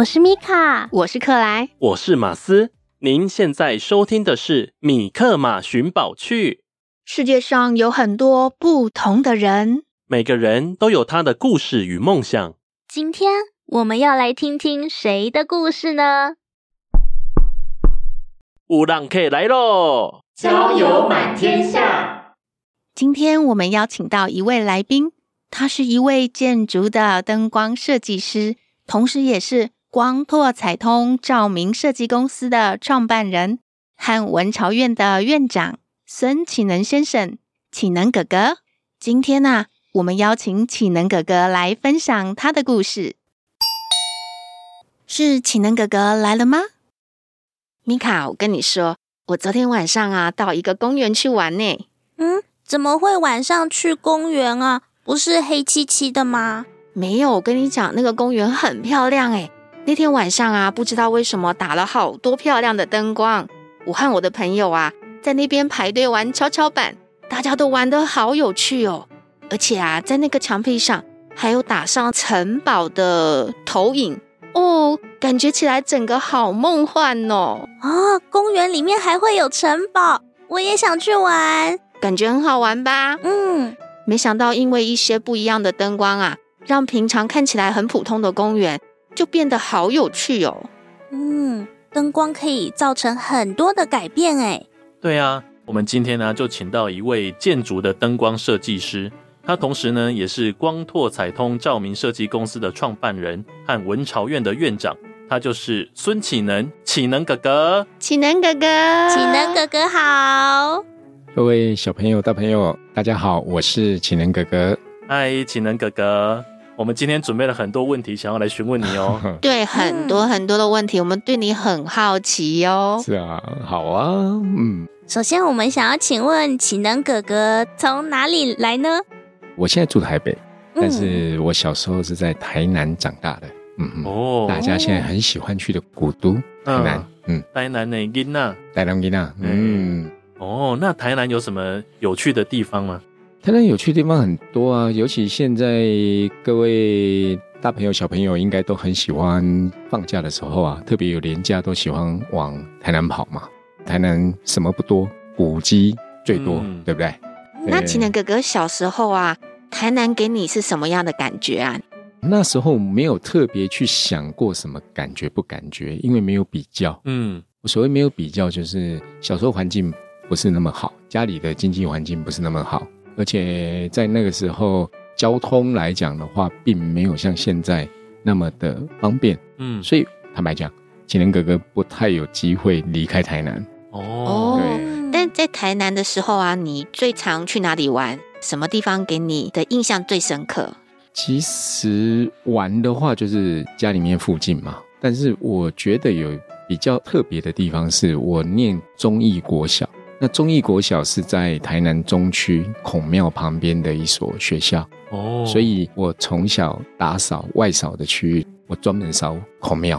我是米卡，我是克莱，我是马斯。您现在收听的是《米克马寻宝趣》。世界上有很多不同的人，每个人都有他的故事与梦想。今天我们要来听听谁的故事呢？有人客来喽！交友满天下。今天我们邀请到一位来宾，他是一位建筑的灯光设计师，同时也是。光拓彩通照明设计公司的创办人和文朝院的院长孙启能先生，启能哥哥。今天呢、啊，我们邀请启能哥哥来分享他的故事。是启能哥哥来了吗？米卡，我跟你说，我昨天晚上啊，到一个公园去玩呢。嗯，怎么会晚上去公园啊？不是黑漆漆的吗？没有，我跟你讲，那个公园很漂亮诶。那天晚上啊，不知道为什么打了好多漂亮的灯光。我和我的朋友啊，在那边排队玩跷跷板，大家都玩得好有趣哦。而且啊，在那个墙壁上还有打上城堡的投影哦，感觉起来整个好梦幻哦。啊，公园里面还会有城堡，我也想去玩，感觉很好玩吧？嗯，没想到因为一些不一样的灯光啊，让平常看起来很普通的公园。就变得好有趣哦。嗯，灯光可以造成很多的改变哎。对啊，我们今天呢就请到一位建筑的灯光设计师，他同时呢也是光拓彩通照明设计公司的创办人和文朝院的院长，他就是孙启能，启能哥哥。启能哥哥，启能哥哥好。各位小朋友、大朋友，大家好，我是启能哥哥。嗨，启能哥哥。我们今天准备了很多问题，想要来询问你哦。对，很多很多的问题，我们对你很好奇哦。是啊，好啊，嗯。首先，我们想要请问启能哥哥从哪里来呢？我现在住台北，但是我小时候是在台南长大的。嗯嗯。哦。大家现在很喜欢去的古都台南。嗯。台南的囡仔。台南囡仔。嗯。哦，那台南有什么有趣的地方吗？台南有趣的地方很多啊，尤其现在各位大朋友小朋友应该都很喜欢放假的时候啊，特别有年假都喜欢往台南跑嘛。台南什么不多，古迹最多，嗯、对不对？那启能哥哥小时候啊，台南给你是什么样的感觉啊？那时候没有特别去想过什么感觉不感觉，因为没有比较。嗯，我所谓没有比较，就是小时候环境不是那么好，家里的经济环境不是那么好。而且在那个时候，交通来讲的话，并没有像现在那么的方便。嗯，所以坦白讲，启能哥哥不太有机会离开台南。哦，对。但在台南的时候啊，你最常去哪里玩？什么地方给你的印象最深刻？其实玩的话就是家里面附近嘛，但是我觉得有比较特别的地方是，我念中义国小。那忠义国小是在台南中区孔庙旁边的一所学校哦，所以我从小打扫外扫的区域，我专门扫孔庙。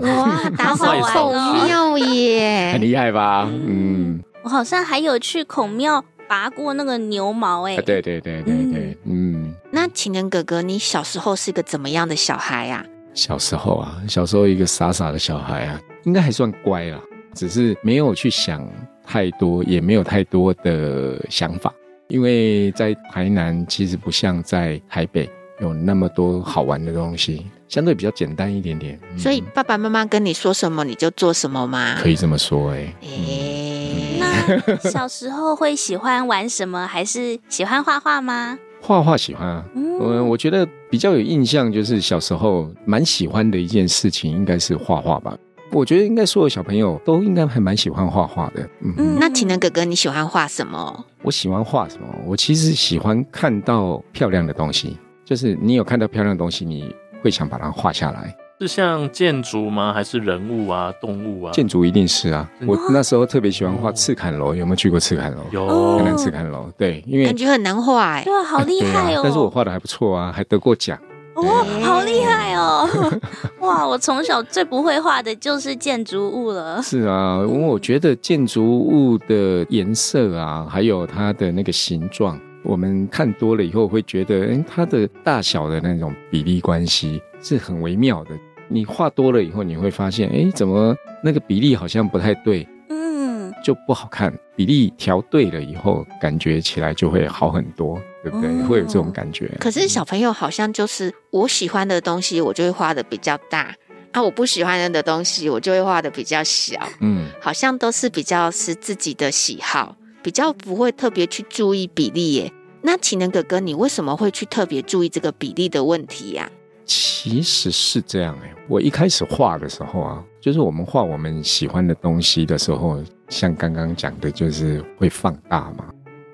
哇，打扫孔庙耶，很厉害吧？嗯，我好像还有去孔庙拔过那个牛毛哎。对对对对对，嗯。那情人哥哥，你小时候是个怎么样的小孩啊？小时候啊，小时候一个傻傻的小孩啊，应该还算乖啦，只是没有去想太多，也没有太多的想法，因为在台南其实不像在台北有那么多好玩的东西。相对比较简单一点点，嗯、所以爸爸妈妈跟你说什么你就做什么吗？可以这么说哎、欸。哎、欸，嗯、那小时候会喜欢玩什么？还是喜欢画画吗？画画喜欢啊。嗯，我觉得比较有印象就是小时候蛮喜欢的一件事情，应该是画画吧。我觉得应该所有小朋友都应该还蛮喜欢画画的。嗯，嗯，那体能哥哥你喜欢画什么？我喜欢画什么？我其实喜欢看到漂亮的东西，就是你有看到漂亮的东西，你。会想把它画下来，是像建筑吗？还是人物啊、动物啊？建筑一定是啊。我那时候特别喜欢画赤坎楼，有没有去过赤坎楼？有，台南赤坎楼。对，因为感觉很难画哎。对啊，好厉害哦！但是我画的还不错啊，还得过奖。哦，好厉害哦！哇，我从小最不会画的就是建筑物了。是啊，因为我觉得建筑物的颜色啊，还有它的那个形状。我们看多了以后会觉得，哎，它的大小的那种比例关系是很微妙的。你画多了以后，你会发现，哎，怎么那个比例好像不太对，嗯，就不好看。比例调对了以后，感觉起来就会好很多，对不对？会有这种感觉。可是小朋友好像就是我喜欢的东西，我就会画的比较大啊；我不喜欢的东西，我就会画的比较小。嗯，好像都是比较是自己的喜好。比较不会特别去注意比例耶。那情人哥哥，你为什么会去特别注意这个比例的问题呀？其实是这样哎，我一开始画的时候啊，就是我们画我们喜欢的东西的时候，像刚刚讲的，就是会放大嘛。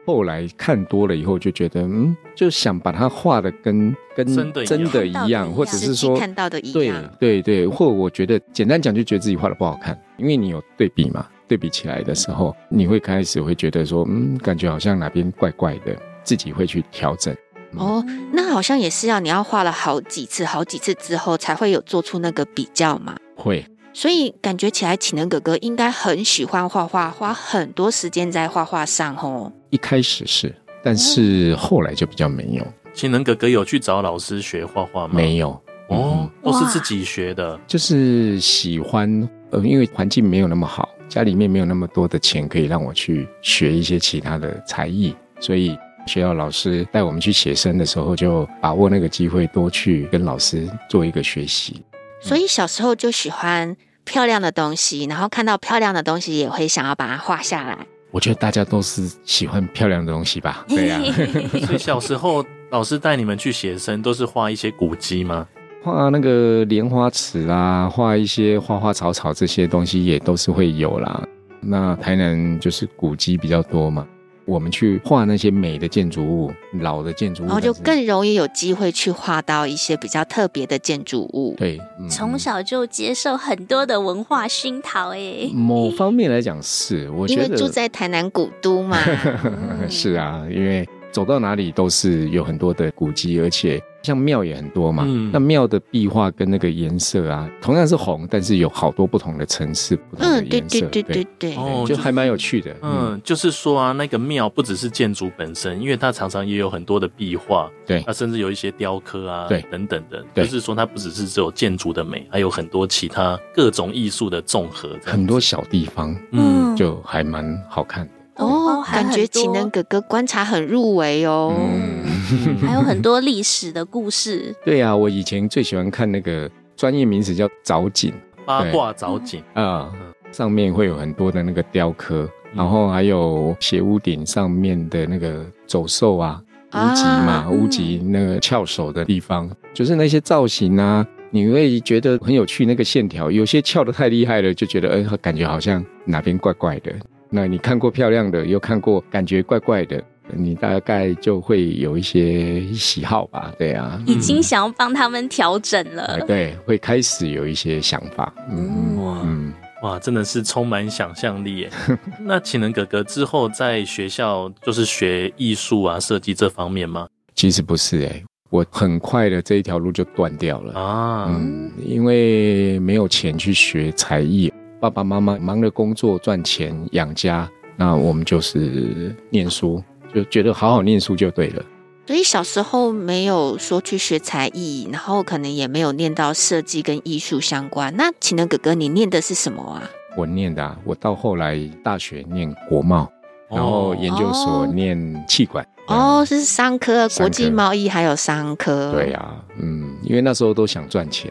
后来看多了以后，就觉得嗯，就想把它画的跟跟真的一样，或者是说看到的一样，对对对，或我觉得简单讲，就觉得自己画的不好看，因为你有对比嘛。对比起来的时候，你会开始会觉得说，嗯，感觉好像哪边怪怪的，自己会去调整。嗯、哦，那好像也是要你要画了好几次、好几次之后，才会有做出那个比较嘛。会，所以感觉起来，启能哥哥应该很喜欢画画，花很多时间在画画上哦。一开始是，但是后来就比较没有。情人哥哥有去找老师学画画吗？没有，哦，都是自己学的，就是喜欢，呃，因为环境没有那么好。家里面没有那么多的钱可以让我去学一些其他的才艺，所以学校老师带我们去写生的时候，就把握那个机会多去跟老师做一个学习。所以小时候就喜欢漂亮的东西，然后看到漂亮的东西也会想要把它画下来。我觉得大家都是喜欢漂亮的东西吧？对呀、啊。所以小时候老师带你们去写生，都是画一些古迹吗？画那个莲花池啊，画一些花花草草这些东西也都是会有啦。那台南就是古迹比较多嘛，我们去画那些美的建筑物、老的建筑物，然后就更容易有机会去画到一些比较特别的建筑物。对，嗯、从小就接受很多的文化熏陶，哎，某方面来讲是，我觉得因为住在台南古都嘛，是啊，因为走到哪里都是有很多的古迹，而且。像庙也很多嘛，嗯、那庙的壁画跟那个颜色啊，同样是红，但是有好多不同的层次、不同的颜色，嗯、对对对对对，哦，就还蛮有趣的。嗯，嗯就是说啊，那个庙不只是建筑本身，因为它常常也有很多的壁画，对，它甚至有一些雕刻啊，对，等等的，就是说它不只是只有建筑的美，还有很多其他各种艺术的综合，很多小地方，嗯，就还蛮好看的。哦，感觉情人哥哥观察很入围哦，嗯、还有很多历史的故事。对呀、啊，我以前最喜欢看那个专业名词叫藻井，八卦藻井啊，上面会有很多的那个雕刻，嗯、然后还有斜屋顶上面的那个走兽啊，屋脊嘛，屋脊、嗯、那个翘首的地方，就是那些造型啊，你会觉得很有趣。那个线条有些翘的太厉害了，就觉得哎，感觉好像哪边怪怪的。那你看过漂亮的，又看过感觉怪怪的，你大概就会有一些喜好吧，对啊，已经想要帮他们调整了，对，会开始有一些想法，嗯哇，嗯。哇，真的是充满想象力耶。那启能哥哥之后在学校就是学艺术啊、设计这方面吗？其实不是哎，我很快的这一条路就断掉了。啊，嗯，因为没有钱去学才艺，爸爸妈妈忙着工作赚钱养家，那我们就是念书。就觉得好好念书就对了，所以小时候没有说去学才艺，然后可能也没有念到设计跟艺术相关。那启能哥哥，你念的是什么啊？我念的啊，我到后来大学念国贸，然后研究所念气管。哦，是商科，国际贸易还有商科。对呀，嗯，因为那时候都想赚钱。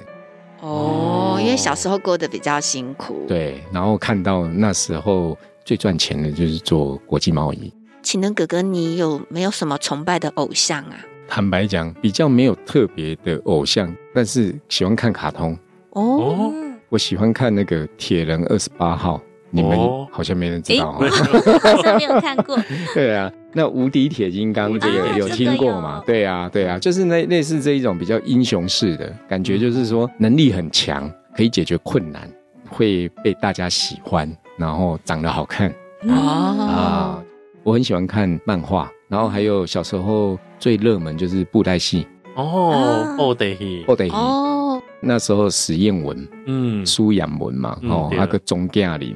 哦，因为小时候过得比较辛苦。对，然后看到那时候最赚钱的就是做国际贸易。启能哥哥，你有没有什么崇拜的偶像啊？坦白讲，比较没有特别的偶像，但是喜欢看卡通哦。我喜欢看那个铁人二十八号，你们好像没人知道，好像没有看过。对啊，那无敌铁金刚这个有听过吗？对啊，对啊，就是那类似这一种比较英雄式的感觉，就是说能力很强，可以解决困难，会被大家喜欢，然后长得好看啊。我很喜欢看漫画，然后还有小时候最热门就是布袋戏哦，布袋戏，布袋戏哦。那时候史艳文，嗯，苏养文嘛，哦，那个钟嘉玲。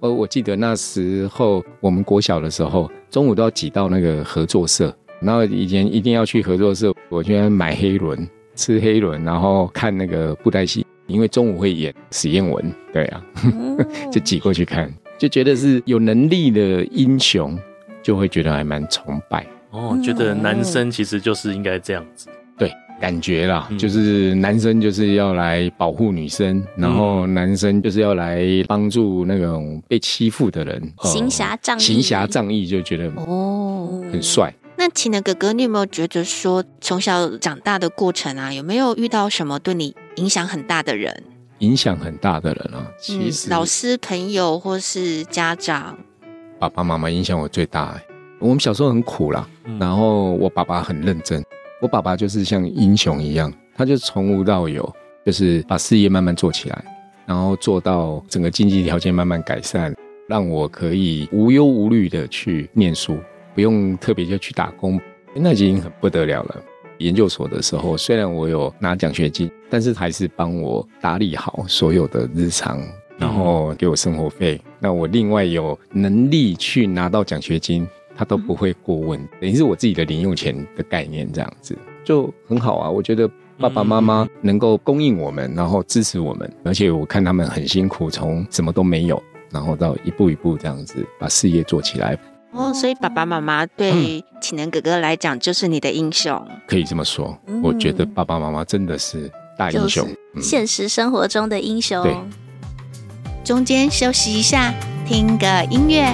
哦，我记得那时候我们国小的时候，中午都要挤到那个合作社，然后以前一定要去合作社，我居然买黑轮，吃黑轮，然后看那个布袋戏，因为中午会演史艳文，对啊，就挤过去看，就觉得是有能力的英雄。就会觉得还蛮崇拜哦，觉得男生其实就是应该这样子，对，感觉啦，嗯、就是男生就是要来保护女生，嗯、然后男生就是要来帮助那种被欺负的人，行侠仗义，行侠仗义就觉得哦很帅。那晴的哥哥，你有没有觉得说从小长大的过程啊，有没有遇到什么对你影响很大的人？影响很大的人啊，其实、嗯、老师、朋友或是家长。爸爸妈妈影响我最大。我们小时候很苦啦，然后我爸爸很认真。我爸爸就是像英雄一样，他就从无到有，就是把事业慢慢做起来，然后做到整个经济条件慢慢改善，让我可以无忧无虑的去念书，不用特别就去打工，那已经很不得了了。研究所的时候，虽然我有拿奖学金，但是还是帮我打理好所有的日常。然后给我生活费，那我另外有能力去拿到奖学金，他都不会过问，等于是我自己的零用钱的概念，这样子就很好啊。我觉得爸爸妈妈能够供应我们，然后支持我们，而且我看他们很辛苦，从什么都没有，然后到一步一步这样子把事业做起来。哦，所以爸爸妈妈对启能哥哥来讲就是你的英雄，可以这么说。我觉得爸爸妈妈真的是大英雄，现实生活中的英雄。对。中间休息一下，听个音乐。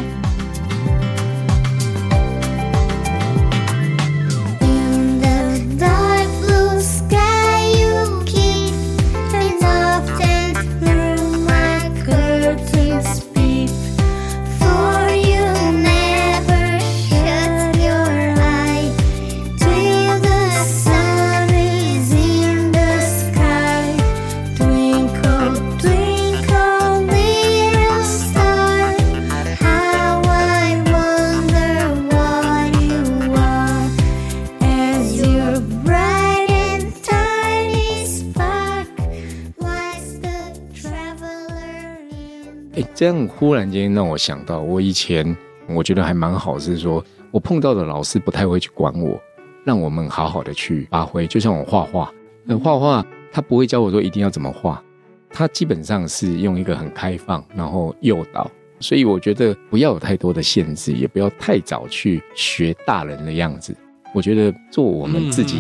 这样忽然间让我想到，我以前我觉得还蛮好，是说我碰到的老师不太会去管我，让我们好好的去发挥。就像我画画，那画画他不会教我说一定要怎么画，他基本上是用一个很开放，然后诱导。所以我觉得不要有太多的限制，也不要太早去学大人的样子。我觉得做我们自己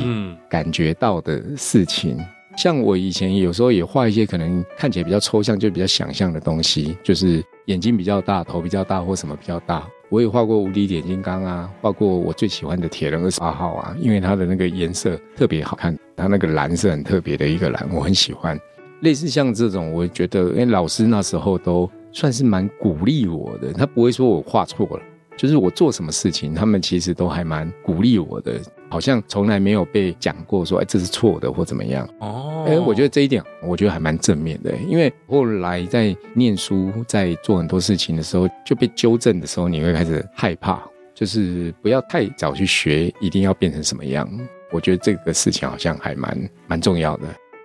感觉到的事情。像我以前有时候也画一些可能看起来比较抽象，就比较想象的东西，就是眼睛比较大，头比较大，或什么比较大。我也画过无敌点金刚啊，画过我最喜欢的铁人二十八号啊，因为它的那个颜色特别好看，它那个蓝是很特别的一个蓝，我很喜欢。类似像这种，我觉得，哎，老师那时候都算是蛮鼓励我的，他不会说我画错了，就是我做什么事情，他们其实都还蛮鼓励我的，好像从来没有被讲过说，哎，这是错的或怎么样。哦，哎，我觉得这一点，我觉得还蛮正面的。因为后来在念书，在做很多事情的时候，就被纠正的时候，你会开始害怕，就是不要太早去学，一定要变成什么样。我觉得这个事情好像还蛮蛮重要的。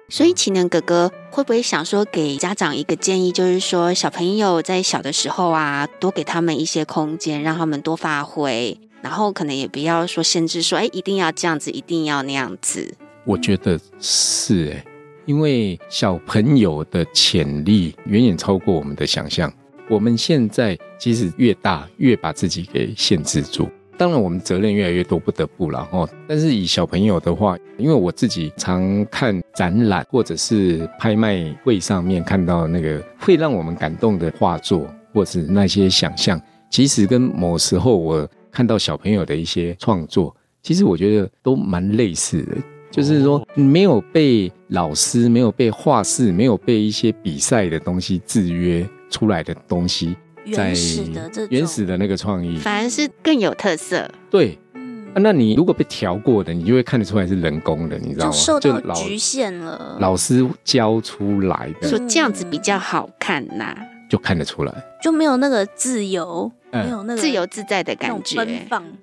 所以启能哥哥会不会想说给家长一个建议，就是说小朋友在小的时候啊，多给他们一些空间，让他们多发挥，然后可能也不要说限制说，哎，一定要这样子，一定要那样子。我觉得是哎，因为小朋友的潜力远远超过我们的想象。我们现在其实越大，越把自己给限制住。当然，我们责任越来越多，不得不了哦。但是以小朋友的话，因为我自己常看展览或者是拍卖会上面看到那个会让我们感动的画作，或是那些想象，其实跟某时候我看到小朋友的一些创作，其实我觉得都蛮类似的。就是说，没有被老师、没有被画室、没有被一些比赛的东西制约出来的东西。原始的这原始的那个创意，反而是更有特色。对，嗯，那你如果被调过的，你就会看得出来是人工的，你知道吗？就受到局限了。老师教出来的，说这样子比较好看呐，啊，就看得出来，就没有那个自由，嗯，没有那个自由自在的感觉，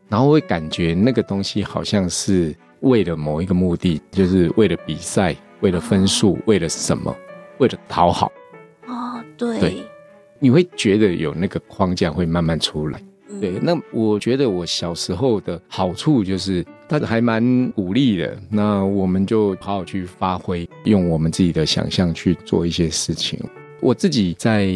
然后会感觉那个东西好像是为了某一个目的，就是为了比赛，为了分数，哦，为了什么，为了讨好。哦，对。对你会觉得有那个框架会慢慢出来，对。那我觉得我小时候的好处就是，他还蛮鼓励的。那我们就好好去发挥，用我们自己的想象去做一些事情。我自己在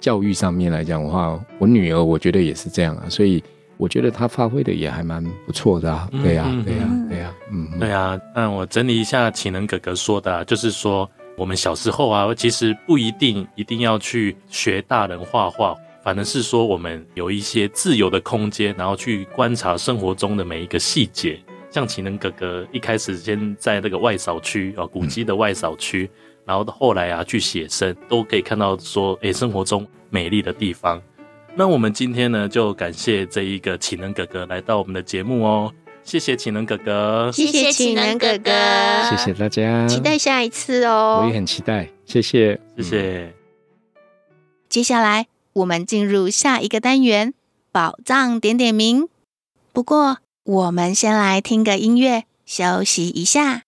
教育上面来讲的话，我女儿我觉得也是这样啊，所以我觉得她发挥的也还蛮不错的啊。对呀，对呀，对呀，嗯，对啊。那我整理一下启能哥哥说的，就是说。我们小时候啊，其实不一定一定要去学大人画画，反而是说我们有一些自由的空间，然后去观察生活中的每一个细节。像启能哥哥一开始先在那个外扫区啊，古迹的外扫区，然后后来啊去写生，都可以看到说，诶，生活中美丽的地方。那我们今天呢，就感谢这一个启能哥哥来到我们的节目哦。谢谢启能哥哥，谢谢启能哥哥，谢谢大家，期待下一次哦。我也很期待，谢谢，谢谢。接下来我们进入下一个单元——宝藏点点名。不过，我们先来听个音乐，休息一下。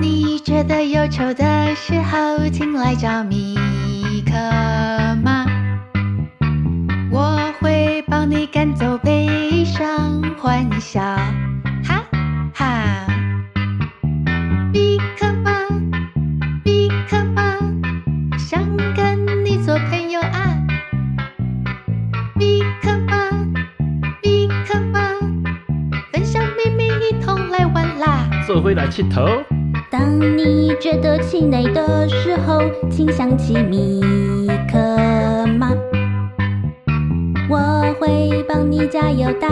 你觉得忧愁的时候，请来找米克马，我会帮你赶走悲伤，欢笑，哈哈！米克马，米克马，想跟你做朋友啊！米克马，米克马，分享秘密，一同来玩啦！做伙来佚佗。当你觉得气馁的时候，请想起米克马。我会帮你加油打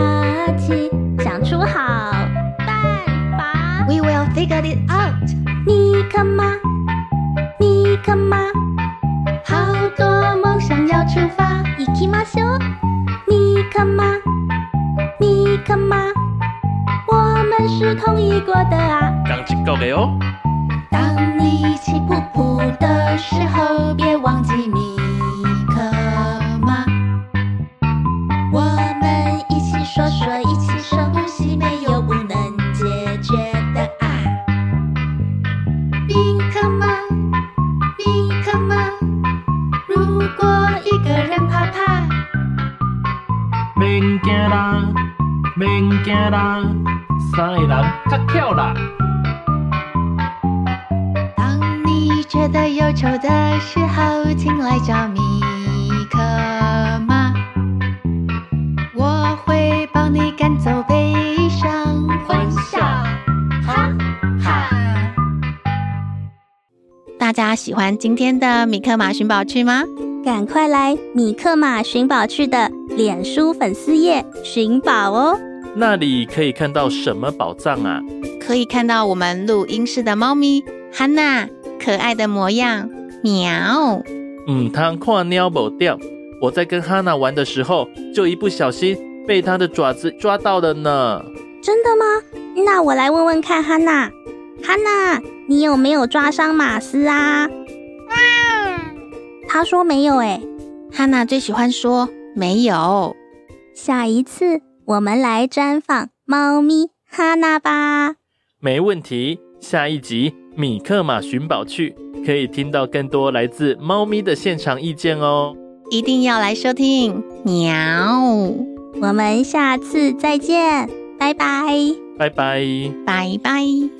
气，想出好办法。We will figure it out。米克马，米克马，好多梦想要出发。行きましょう。米克马，米克马，我 们是同意过的啊。刚一个的哦。当你气噗噗的时候，别忘记较巧啦。当你觉得忧愁的时候，请来找米克马，我会帮你赶走悲伤，欢笑，哈哈。大家喜欢今天的米克马寻宝趣吗？赶快来米克马寻宝趣的脸书粉丝页寻宝哦！那里可以看到什么宝藏啊？可以看到我们录音室的猫咪哈娜可爱的模样，喵。嗯，汤看鸟无掉，我在跟哈娜玩的时候，就一不小心被它的爪子抓到了呢。真的吗？那我来问问看，哈娜，哈娜，你有没有抓伤马斯啊？他说没有诶。哈娜最喜欢说没有。下一次我们来专访猫咪哈娜吧。没问题。下一集米克马寻宝去，可以听到更多来自猫咪的现场意见哦。一定要来收听，喵！我们下次再见，拜拜，拜拜，拜拜。